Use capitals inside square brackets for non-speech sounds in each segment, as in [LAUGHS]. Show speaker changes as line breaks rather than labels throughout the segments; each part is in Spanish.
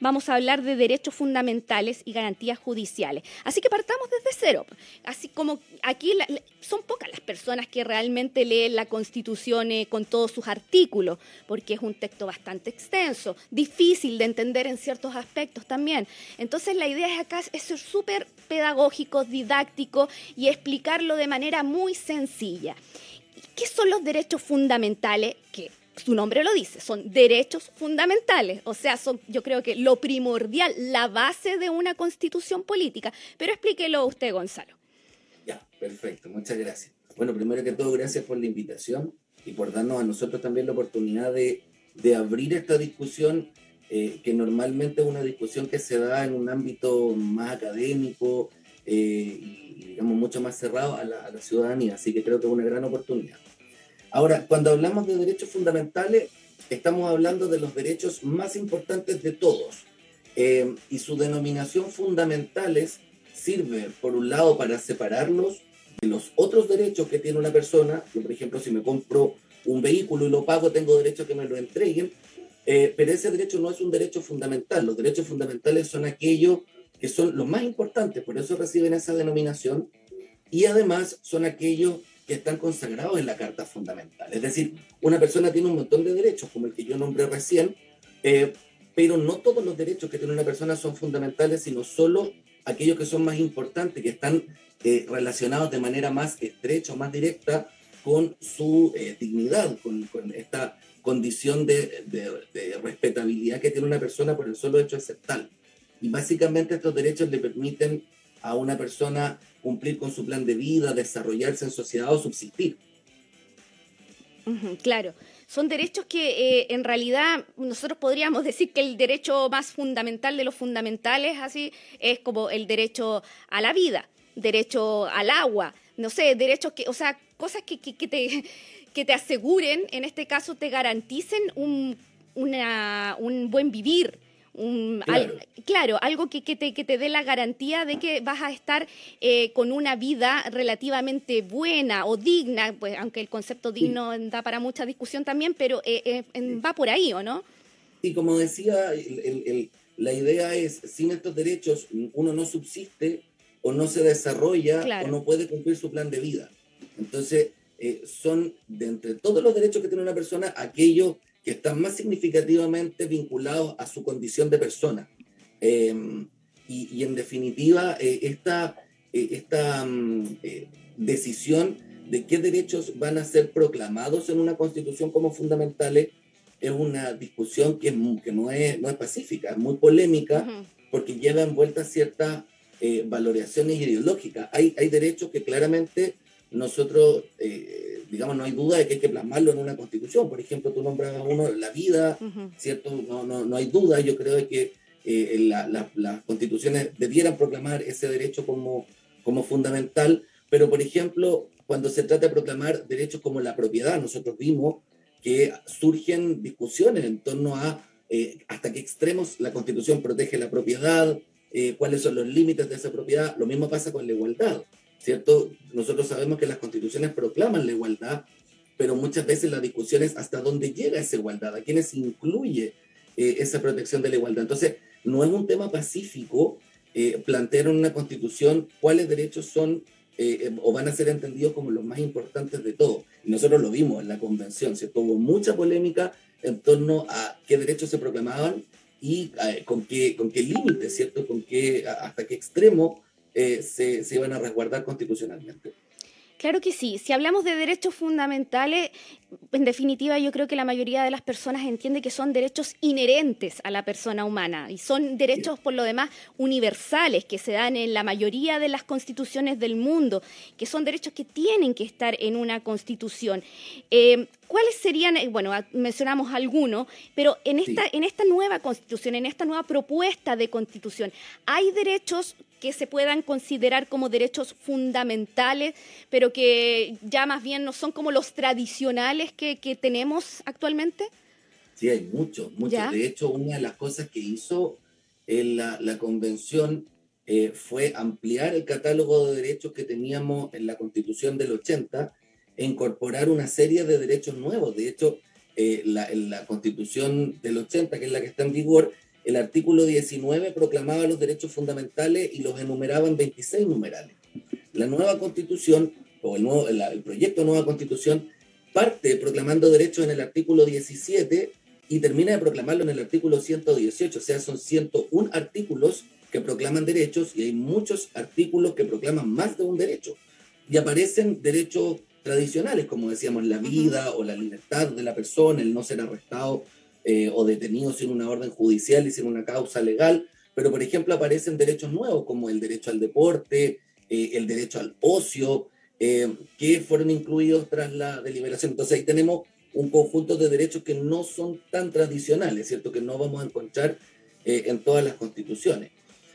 vamos a hablar de derechos fundamentales y garantías judiciales. Así que partamos desde cero. Así como aquí son pocas las personas que realmente leen la Constitución eh, con todos sus artículos, porque es un texto bastante extenso, difícil de entender en ciertos aspectos también. Entonces la idea es acá es ser súper pedagógico, didáctico y explicarlo de manera muy sencilla. ¿Qué son los derechos fundamentales que su nombre lo dice, son derechos fundamentales, o sea, son yo creo que lo primordial, la base de una constitución política. Pero explíquelo usted, Gonzalo.
Ya, perfecto, muchas gracias. Bueno, primero que todo, gracias por la invitación y por darnos a nosotros también la oportunidad de, de abrir esta discusión, eh, que normalmente es una discusión que se da en un ámbito más académico eh, y, digamos, mucho más cerrado a la, a la ciudadanía. Así que creo que es una gran oportunidad. Ahora, cuando hablamos de derechos fundamentales, estamos hablando de los derechos más importantes de todos. Eh, y su denominación fundamentales sirve, por un lado, para separarlos de los otros derechos que tiene una persona. Yo, por ejemplo, si me compro un vehículo y lo pago, tengo derecho a que me lo entreguen. Eh, pero ese derecho no es un derecho fundamental. Los derechos fundamentales son aquellos que son los más importantes, por eso reciben esa denominación. Y además son aquellos que están consagrados en la Carta Fundamental. Es decir, una persona tiene un montón de derechos, como el que yo nombré recién, eh, pero no todos los derechos que tiene una persona son fundamentales, sino solo aquellos que son más importantes, que están eh, relacionados de manera más estrecha o más directa con su eh, dignidad, con, con, esta condición de, de, de, respetabilidad que tiene una persona por el solo hecho de ser tal. Y básicamente estos derechos le permiten a una persona cumplir con su plan de vida, desarrollarse en sociedad o subsistir.
Claro, son derechos que eh, en realidad nosotros podríamos [LAUGHS] decir que el derecho más fundamental de los fundamentales así es como el derecho a la vida, derecho al agua, no sé, derechos que, o sea, cosas que, que, te, [LAUGHS] que te aseguren, en este caso te garanticen un, una, un buen vivir, un, claro. Al, claro. algo que, que, te, que, te, dé la garantía de que vas a estar eh, con una vida relativamente buena o digna, pues aunque el concepto digno sí. da para mucha discusión también, pero eh, eh, sí. va por ahí, ¿o no?
Y como decía, el, el, el, la idea es, sin estos derechos uno no subsiste o no se desarrolla claro. o no puede cumplir su plan de vida. Entonces, son de entre todos los derechos que tiene una persona, aquellos que están más significativamente vinculados a su condición de persona. Eh, y, y, en definitiva, eh, esta, eh, esta mm, eh, decisión de qué derechos van a ser proclamados en una constitución como fundamentales es una discusión que, que no, es, no es pacífica, es muy polémica, uh -huh. porque lleva envuelta ciertas eh, valoraciones ideológicas. Hay, hay derechos que claramente nosotros eh, digamos, no hay duda de que hay que plasmarlo en una constitución. Por ejemplo, tú nombras a uno la vida, uh -huh. ¿cierto? No, no, no hay duda. Yo creo que eh, la, la, las constituciones debieran proclamar ese derecho como, como fundamental, pero, por ejemplo, cuando se trata de proclamar derechos como la propiedad, nosotros vimos que surgen discusiones en torno a eh, hasta qué extremos la constitución protege la propiedad, eh, cuáles son los límites de esa propiedad. Lo mismo pasa con la igualdad. ¿Cierto? Nosotros sabemos que las constituciones proclaman la igualdad, pero muchas veces la discusión es hasta dónde llega esa igualdad, a quiénes incluye eh, esa protección de la igualdad. Entonces, no es un tema pacífico eh, plantear en una constitución cuáles derechos son eh, o van a ser entendidos como los más importantes de todos. Y nosotros lo vimos en la convención, ¿cierto? Hubo mucha polémica en torno a qué derechos se proclamaban y eh, con qué, con qué límites, ¿cierto? Con qué, hasta qué extremo eh, se, se iban a resguardar constitucionalmente.
Claro que sí. Si hablamos de derechos fundamentales, en definitiva yo creo que la mayoría de las personas entiende que son derechos inherentes a la persona humana y son derechos por lo demás universales que se dan en la mayoría de las constituciones del mundo, que son derechos que tienen que estar en una constitución. Eh, ¿Cuáles serían? Bueno, mencionamos algunos, pero en esta, sí. en esta nueva constitución, en esta nueva propuesta de constitución, ¿hay derechos que se puedan considerar como derechos fundamentales, pero que ya más bien no son como los tradicionales que, que tenemos actualmente?
Sí, hay muchos, muchos. ¿Ya? De hecho, una de las cosas que hizo en la, la convención eh, fue ampliar el catálogo de derechos que teníamos en la constitución del 80 e incorporar una serie de derechos nuevos. De hecho, eh, la, la constitución del 80, que es la que está en vigor, el artículo 19 proclamaba los derechos fundamentales y los enumeraba en 26 numerales. La nueva constitución, o el, nuevo, el, proyecto nueva constitución, parte proclamando derechos en el artículo 17 y termina de proclamarlo en el artículo 118, o sea, son 101 artículos que proclaman derechos y hay muchos artículos que proclaman más de un derecho. Y aparecen derechos tradicionales, como decíamos, la vida o la libertad de la persona, el no ser arrestado eh, o detenido sin una orden judicial y sin una causa legal. Pero, por ejemplo, aparecen derechos nuevos como el derecho al deporte, eh, el derecho al ocio, eh, que fueron incluidos tras la deliberación. Entonces ahí tenemos un conjunto de derechos que no son tan tradicionales, ¿cierto? Que no vamos a encontrar en todas las constituciones.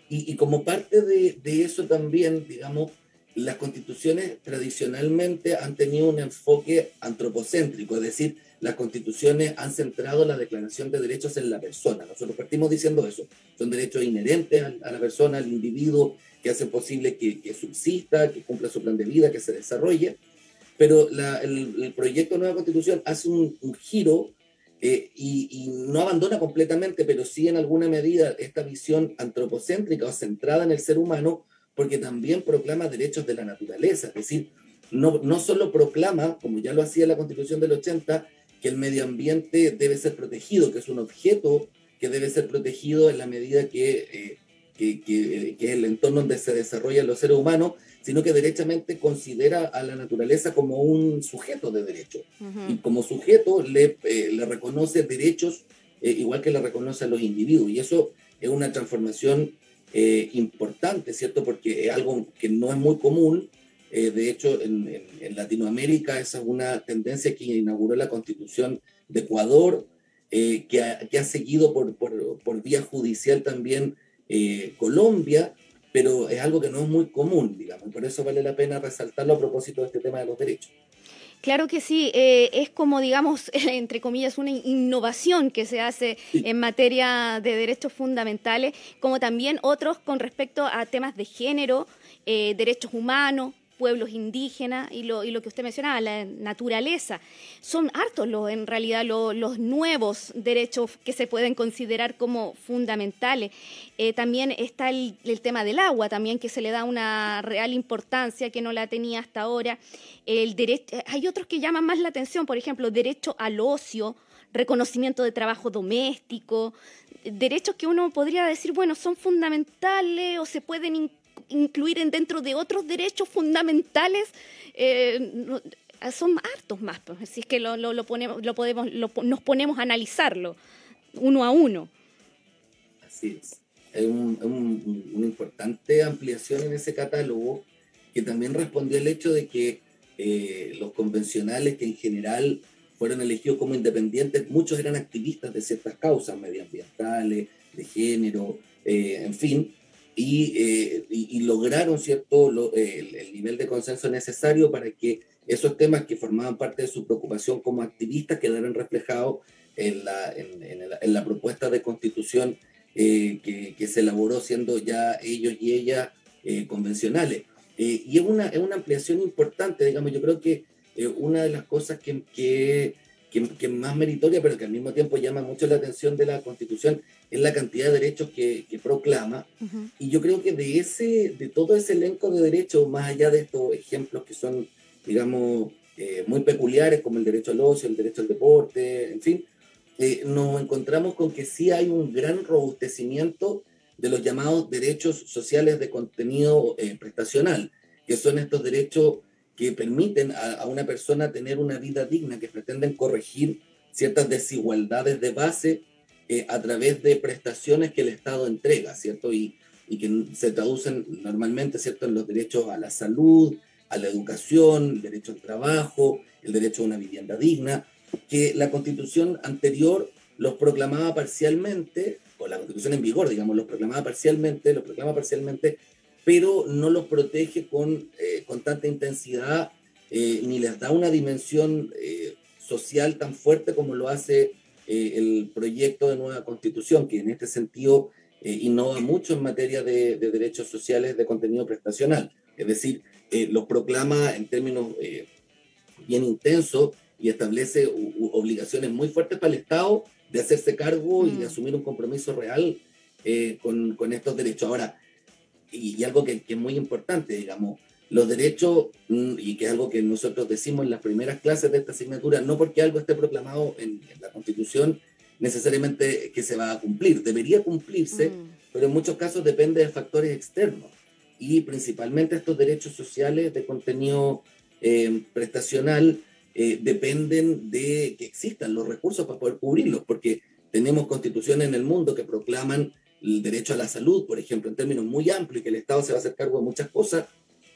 Y, como parte de, de, eso también, digamos, las constituciones tradicionalmente han tenido un enfoque antropocéntrico, es decir, las constituciones han centrado la declaración de derechos en la persona. Nosotros partimos diciendo eso. Son derechos inherentes a, la persona, al individuo, que hacen posible que, subsista, que cumpla su plan de vida, que se desarrolle. Pero el, proyecto de nueva constitución hace un, giro eh, y, y, no abandona completamente, pero sí en alguna medida esta visión antropocéntrica o centrada en el ser humano, porque también proclama derechos de la naturaleza. Es decir, no, no solo proclama, como ya lo hacía la constitución del 80, que el medio ambiente debe ser protegido, que es un objeto que debe ser protegido en la medida que, eh, que, que, es el entorno donde se desarrollan los seres humanos, sino que derechamente considera a la naturaleza como un sujeto de derecho. Y como sujeto le, eh, le reconoce derechos eh, igual que le reconoce a los individuos. Y eso es una transformación importante, ¿cierto? Porque es algo que no es muy común eh, de hecho, en, Latinoamérica esa es una tendencia que inauguró la constitución de Ecuador, eh, que, ha, seguido por, vía judicial también eh, Colombia, pero es algo que no es muy común, digamos, por eso vale la pena resaltarlo a propósito de este tema de los derechos.
Claro que sí, es como, digamos, [LAUGHS] entre comillas, una innovación que se hace en materia de derechos fundamentales, como también otros con respecto a temas de género, derechos humanos, pueblos indígenas y lo, que usted mencionaba, la naturaleza. Son hartos los, en realidad los nuevos derechos que se pueden considerar como fundamentales. Eh, también está el, tema del agua, también que se le da una real importancia que no la tenía hasta ahora. El hay otros que llaman más la atención, por ejemplo, derecho al ocio, reconocimiento de trabajo doméstico, derechos que uno podría decir, bueno, son fundamentales o se pueden incluir en dentro de otros derechos fundamentales, eh, son hartos más, pues, si es que lo, lo, ponemos, lo podemos, nos ponemos a analizarlo uno a uno.
Así es. Hay un, una importante ampliación en ese catálogo que también respondió al hecho de que eh, los convencionales que en general fueron elegidos como independientes, muchos eran activistas de ciertas causas medioambientales, de género, eh, en fin, eh, y, lograron cierto el, nivel de consenso necesario para que esos temas que formaban parte de su preocupación como activistas quedaran reflejados en la, en, la, propuesta de constitución eh, que, que, se elaboró siendo ya ellos y ellas eh, convencionales. y es una, es una ampliación importante, digamos, yo creo que una de las cosas que, que que, más meritoria, pero que al mismo tiempo llama mucho la atención de la Constitución, es la cantidad de derechos que, proclama. Y yo creo que de, ese, de todo ese elenco de derechos, más allá de estos ejemplos que son, digamos, eh, muy peculiares, como el derecho al ocio, el derecho al deporte, en fin, eh, nos encontramos con que sí hay un gran robustecimiento de los llamados derechos sociales de contenido eh, prestacional, que son estos derechos que permiten a, una persona tener una vida digna, que pretenden corregir ciertas desigualdades de base eh, a través de prestaciones que el Estado entrega, ¿cierto? Y, y, que se traducen normalmente, ¿cierto?, en los derechos a la salud, a la educación, el derecho al trabajo, el derecho a una vivienda digna, que la constitución anterior los proclamaba parcialmente, o la constitución en vigor, digamos, los proclamaba parcialmente, los proclama parcialmente pero no los protege con, eh, con tanta intensidad eh, ni les da una dimensión eh, social tan fuerte como lo hace el proyecto de nueva constitución, que en este sentido innova mucho en materia de, de, derechos sociales de contenido prestacional. Es decir, los proclama en términos bien intensos y establece obligaciones muy fuertes para el Estado de hacerse cargo y de mm. asumir un compromiso real eh, con, con, estos derechos. Ahora, y, algo que, que, es muy importante, digamos, los derechos, mm, y que es algo que nosotros decimos en las primeras clases de esta asignatura, no porque algo esté proclamado en, la Constitución necesariamente que se va a cumplir, debería cumplirse, mm. pero en muchos casos depende de factores externos y principalmente estos derechos sociales de contenido eh, prestacional eh, dependen de que existan los recursos para poder cubrirlos, porque tenemos constituciones en el mundo que proclaman el derecho a la salud, por ejemplo, en términos muy amplios, y que el Estado se va a hacer cargo de muchas cosas,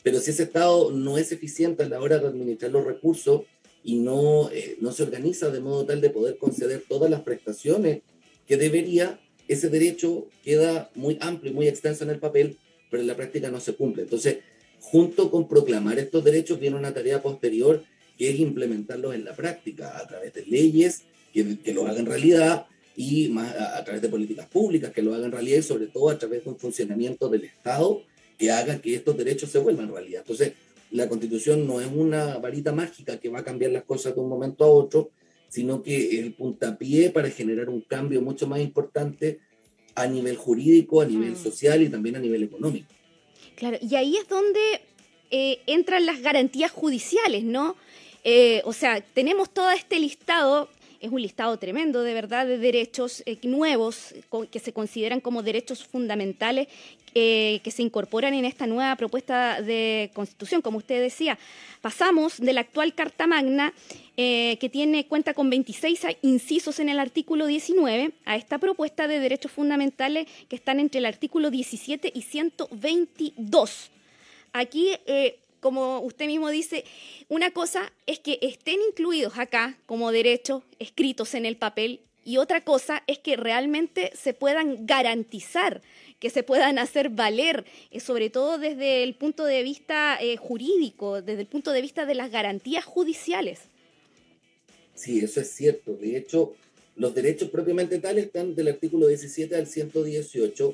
pero si ese Estado no es eficiente a la hora de administrar los recursos y no, eh, no se organiza de modo tal de poder conceder todas las prestaciones que debería, ese derecho queda muy amplio y muy extenso en el papel, pero en la práctica no se cumple. Entonces, junto con proclamar estos derechos viene una tarea posterior que es implementarlos en la práctica a través de leyes que, que lo hagan realidad y más a, través de políticas públicas que lo hagan realidad y sobre todo a través de un funcionamiento del Estado que haga que estos derechos se vuelvan realidad. Entonces, la constitución no es una varita mágica que va a cambiar las cosas de un momento a otro, sino que es el puntapié para generar un cambio mucho más importante a nivel jurídico, a nivel mm. social y también a nivel económico.
Claro, y ahí es donde eh, entran las garantías judiciales, ¿no? Eh, o sea, tenemos todo este listado, es un listado tremendo de verdad de derechos eh, nuevos que se consideran como derechos fundamentales que se incorporan en esta nueva propuesta de constitución. Como usted decía, pasamos de la actual Carta Magna, que tiene cuenta con 26 incisos en el artículo 19, a esta propuesta de derechos fundamentales que están entre el artículo 17 y 122. Aquí como usted mismo dice, una cosa es que estén incluidos acá como derechos escritos en el papel y otra cosa es que realmente se puedan garantizar, que se puedan hacer valer, eh, sobre todo desde el punto de vista eh, jurídico, desde el punto de vista de las garantías judiciales.
Sí, eso es cierto. De hecho, los derechos propiamente tales están del artículo 17 al 118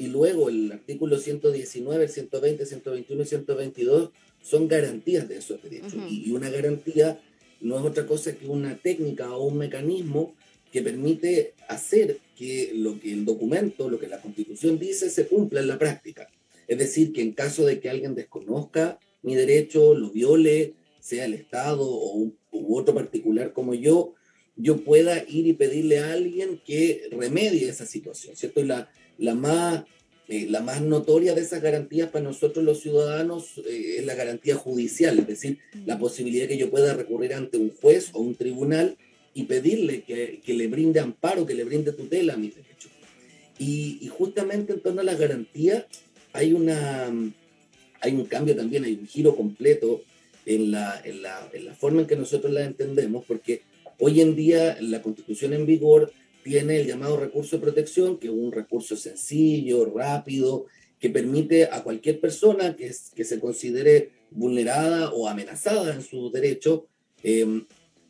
y luego el artículo 119, 120, 121 y 122 son garantías de esos derechos. y, una garantía no es otra cosa que una técnica o un mecanismo que permite hacer que lo que el documento, lo que la constitución dice, se cumpla en la práctica. Es decir, que en caso de que alguien desconozca mi derecho, lo viole, sea el Estado o un, u otro particular como yo, yo pueda ir y pedirle a alguien que remedie esa situación, ¿cierto? Y la, la más, eh, la más notoria de esas garantías para nosotros los ciudadanos eh, es la garantía judicial, es decir, la posibilidad que yo pueda recurrir ante un juez o un tribunal y pedirle que, que le brinde amparo, que le brinde tutela a mis derechos. Y, y, justamente en torno a la garantía hay, una, hay un cambio también, hay un giro completo en la, en la, en la forma en que nosotros la entendemos, porque hoy en día la constitución en vigor tiene el llamado recurso de protección, que es un recurso sencillo, rápido, que permite a cualquier persona que, que se considere vulnerada o amenazada en su derecho em,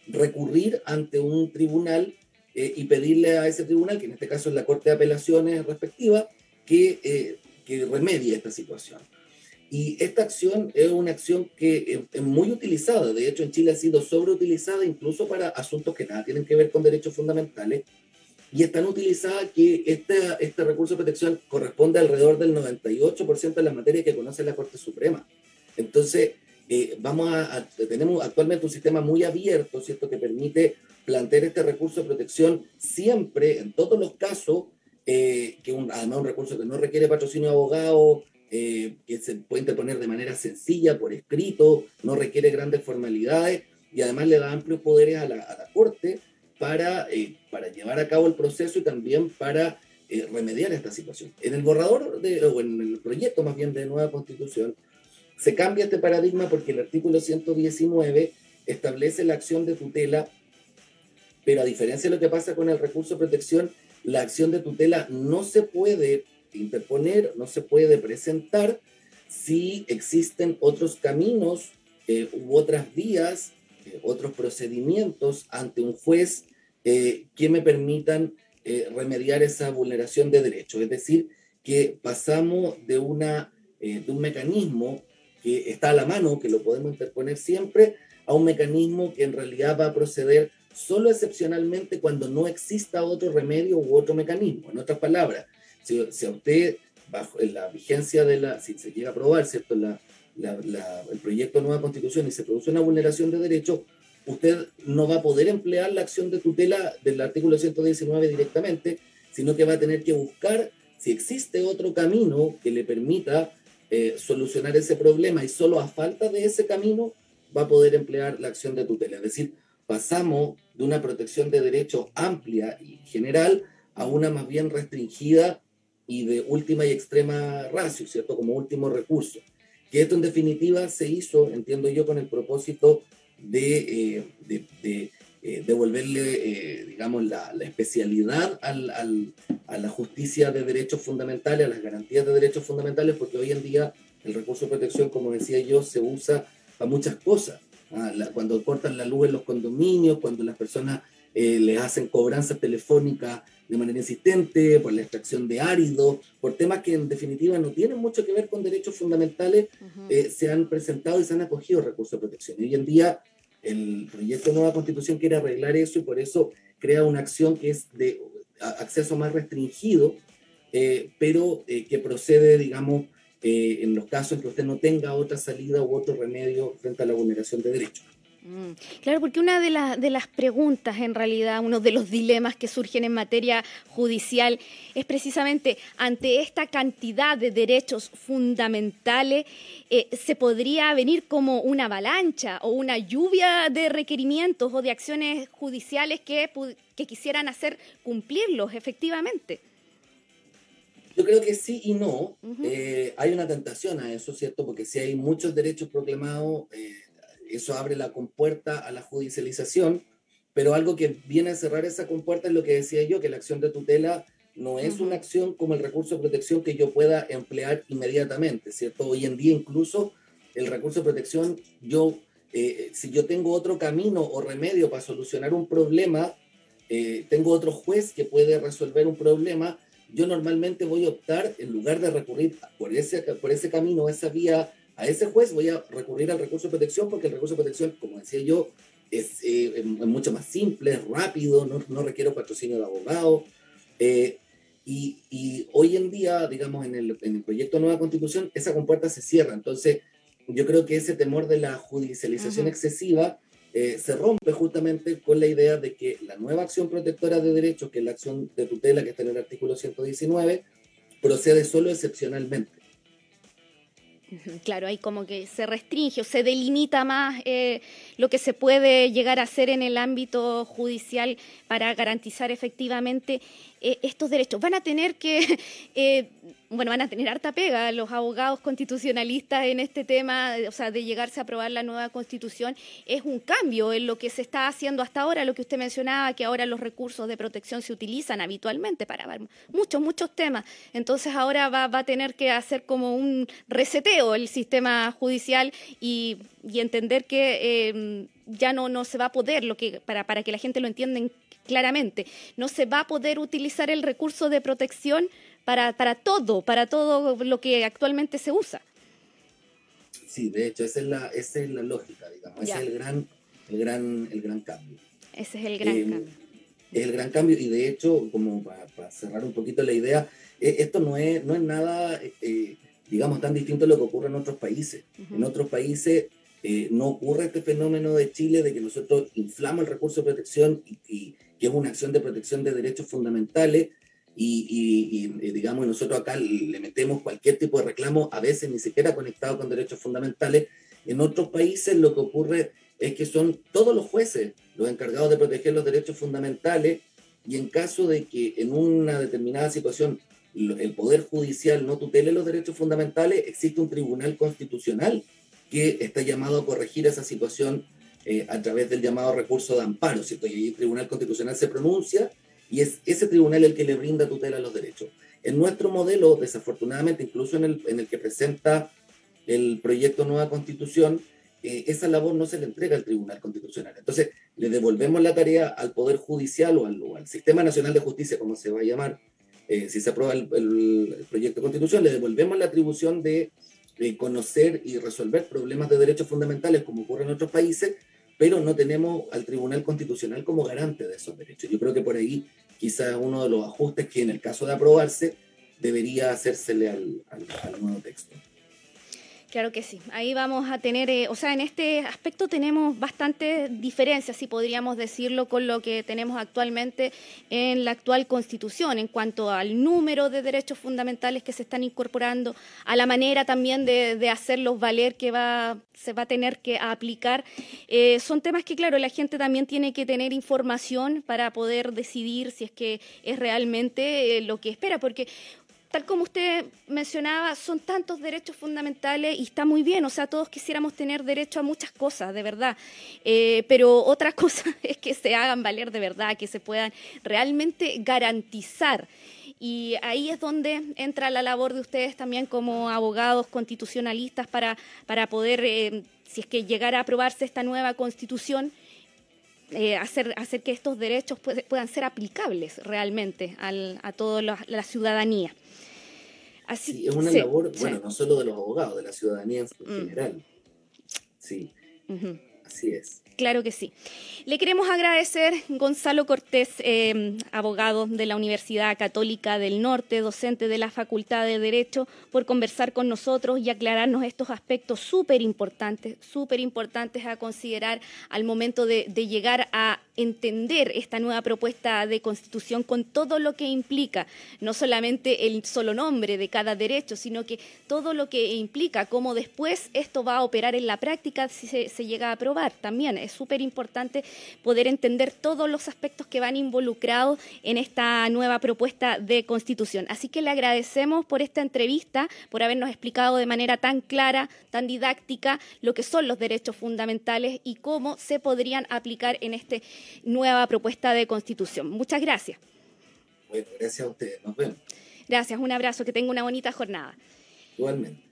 recurrir ante un tribunal eh, y pedirle a ese tribunal, que en este caso es la Corte de Apelaciones respectiva, que, eh, que remedie esta situación. Y esta acción es una acción que es muy utilizada, de hecho en Chile ha sido sobreutilizada incluso para asuntos que nada tienen que ver con derechos fundamentales, y es tan utilizada que este, este recurso de protección corresponde alrededor del 98% de la materia que conoce la Corte Suprema. Entonces, eh, vamos a, tenemos actualmente un sistema muy abierto, ¿cierto?, que permite plantear este recurso de protección siempre, en todos los casos, eh, que un, además un recurso que no requiere patrocinio de abogado, eh, que se puede interponer de manera sencilla, por escrito, no requiere grandes formalidades y además le da amplios poderes a la, a la Corte para, eh, para llevar a cabo el proceso y también para eh, remediar esta situación. En el borrador, de, o en el proyecto más bien de nueva constitución, se cambia este paradigma porque el artículo 119 establece la acción de tutela, pero a diferencia de lo que pasa con el recurso de protección, la acción de tutela no se puede interponer, no se puede presentar si existen otros caminos eh, u otras vías, otros procedimientos ante un juez eh, que me permitan eh, remediar esa vulneración de derechos. Es decir, que pasamos de, una, eh, de un mecanismo que está a la mano, que lo podemos interponer siempre, a un mecanismo que en realidad va a proceder solo excepcionalmente cuando no exista otro remedio u otro mecanismo. En otras palabras, si, si a usted, bajo la vigencia de la, si se llega a aprobar, ¿cierto? La, el proyecto de nueva constitución y se produce una vulneración de derechos, usted no va a poder emplear la acción de tutela del artículo 119 directamente, sino que va a tener que buscar si existe otro camino que le permita eh, solucionar ese problema y solo a falta de ese camino va a poder emplear la acción de tutela. Es decir, pasamos de una protección de derechos amplia y general a una más bien restringida y de última y extrema ratio, ¿cierto? Como último recurso. Que esto en definitiva se hizo, entiendo yo, con el propósito de, eh, eh, devolverle, eh, digamos, la, especialidad al, al, a la justicia de derechos fundamentales, a las garantías de derechos fundamentales, porque hoy en día el recurso de protección, como decía yo, se usa para muchas cosas. Ah, cuando cortan la luz en los condominios, cuando las personas les hacen cobranzas telefónicas de manera insistente, por la extracción de árido, por temas que en definitiva no tienen mucho que ver con derechos fundamentales, eh, se han presentado y se han acogido recursos de protección. Y hoy en día el proyecto de nueva constitución quiere arreglar eso y por eso crea una acción que es de acceso más restringido, eh, pero que procede, digamos, eh, en los casos en que usted no tenga otra salida u otro remedio frente a la vulneración de derechos.
Mm, claro, porque una de, de, las preguntas, en realidad, uno de los dilemas que surgen en materia judicial es precisamente ante esta cantidad de derechos fundamentales, eh, ¿se podría venir como una avalancha o una lluvia de requerimientos o de acciones judiciales que, que quisieran hacer cumplirlos efectivamente?
Yo creo que sí y no. Eh, hay una tentación a eso, ¿cierto? Porque si hay muchos derechos proclamados, eh, eso abre la compuerta a la judicialización, pero algo que viene a cerrar esa compuerta es lo que decía yo, que la acción de tutela no es una acción como el recurso de protección que yo pueda emplear inmediatamente, ¿cierto? Hoy en día incluso el recurso de protección, yo, eh, si yo tengo otro camino o remedio para solucionar un problema, tengo otro juez que puede resolver un problema, yo normalmente voy a optar, en lugar de recurrir por ese, por ese camino, esa vía, a ese juez, voy a recurrir al recurso de protección, porque el recurso de protección, como decía yo, es, eh, mucho más simple, es rápido, no, no requiere patrocinio de abogado. Eh, y, y, hoy en día, digamos, en el, en el proyecto de nueva constitución, esa compuerta se cierra. Entonces, yo creo que ese temor de la judicialización excesiva eh, se rompe justamente con la idea de que la nueva acción protectora de derechos, que es la acción de tutela que está en el artículo 119, procede solo excepcionalmente. [LAUGHS]
Claro, ahí como que se restringe o se delimita más eh, lo que se puede llegar a hacer en el ámbito judicial para garantizar efectivamente eh, estos derechos. Van a tener que [LAUGHS] bueno, van a tener harta pega los abogados constitucionalistas en este tema, o sea, de llegarse a aprobar la nueva constitución, es un cambio en lo que se está haciendo hasta ahora, lo que usted mencionaba, que ahora los recursos de protección se utilizan habitualmente para muchos, muchos temas. Entonces ahora va, a tener que hacer como un reseteo el sistema judicial y, entender que eh, ya no, no se va a poder, lo que, para, para que la gente lo entienda claramente, no se va a poder utilizar el recurso de protección para, para todo, para todo lo que actualmente se usa.
Sí, de hecho, esa es la, esa es la lógica, digamos, ese es el gran, el, gran, el gran cambio.
Ese es el gran eh, cambio.
Es el gran cambio y de hecho, como para, cerrar un poquito la idea, eh, esto no es, no es nada, eh, digamos, tan distinto a lo que ocurre en otros países. En otros países no ocurre este fenómeno de Chile de que nosotros inflamos el recurso de protección y, y que es una acción de protección de derechos fundamentales y, digamos, nosotros acá le metemos cualquier tipo de reclamo, a veces ni siquiera conectado con derechos fundamentales. En otros países lo que ocurre es que son todos los jueces los encargados de proteger los derechos fundamentales y en caso de que en una determinada situación el Poder Judicial no tutele los derechos fundamentales, existe un tribunal constitucional que está llamado a corregir esa situación eh, a través del llamado recurso de amparo, ¿cierto? Y el Tribunal Constitucional se pronuncia y es ese tribunal el que le brinda tutela a los derechos. En nuestro modelo, desafortunadamente, incluso en el, en el que presenta el proyecto Nueva Constitución, eh, esa labor no se le entrega al Tribunal Constitucional. Entonces, le devolvemos la tarea al Poder Judicial o al, Sistema Nacional de Justicia, como se va a llamar, eh, si se aprueba el, proyecto de constitución, le devolvemos la atribución de, de, conocer y resolver problemas de derechos fundamentales, como ocurre en otros países, pero no tenemos al Tribunal Constitucional como garante de esos derechos. Yo creo que por ahí quizás uno de los ajustes que en el caso de aprobarse debería hacérsele al nuevo texto.
Claro que sí. Ahí vamos a tener, eh, o sea, en este aspecto tenemos bastante diferencias, si podríamos decirlo, con lo que tenemos actualmente en la actual Constitución, en cuanto al número de derechos fundamentales que se están incorporando, a la manera también de, hacerlos valer que va, se va a tener que aplicar. Eh, son temas que, claro, la gente también tiene que tener información para poder decidir si es que es realmente eh, lo que espera, porque tal como usted mencionaba, son tantos derechos fundamentales y está muy bien, o sea, todos quisiéramos tener derecho a muchas cosas, de verdad, eh, pero otra [LAUGHS] cosa es que se hagan valer de verdad, que se puedan realmente garantizar. Y ahí es donde entra la labor de ustedes también como abogados constitucionalistas para, para poder, eh, si es que llegara a aprobarse esta nueva constitución, eh, hacer, hacer que estos derechos puedan ser aplicables realmente a toda la ciudadanía
sí, es una labor, bueno, no solo de los abogados, de la ciudadanía en mm. general. Sí, así es.
Claro que sí. Le queremos agradecer, Gonzalo Cortés, eh, abogado de la Universidad Católica del Norte, docente de la Facultad de Derecho, por conversar con nosotros y aclararnos estos aspectos súper importantes, súper importantes a considerar al momento de llegar a entender esta nueva propuesta de constitución con todo lo que implica, no solamente el solo nombre de cada derecho, sino que todo lo que implica, cómo después esto va a operar en la práctica si se, llega a aprobar. También es súper importante poder entender todos los aspectos que van involucrados en esta nueva propuesta de constitución. Así que le agradecemos por esta entrevista, por habernos explicado de manera tan clara, tan didáctica, lo que son los derechos fundamentales y cómo se podrían aplicar en este nueva propuesta de constitución. Muchas gracias.
Bueno, gracias a ustedes. Nos vemos.
Gracias, un abrazo, que tenga una bonita jornada.
Igualmente.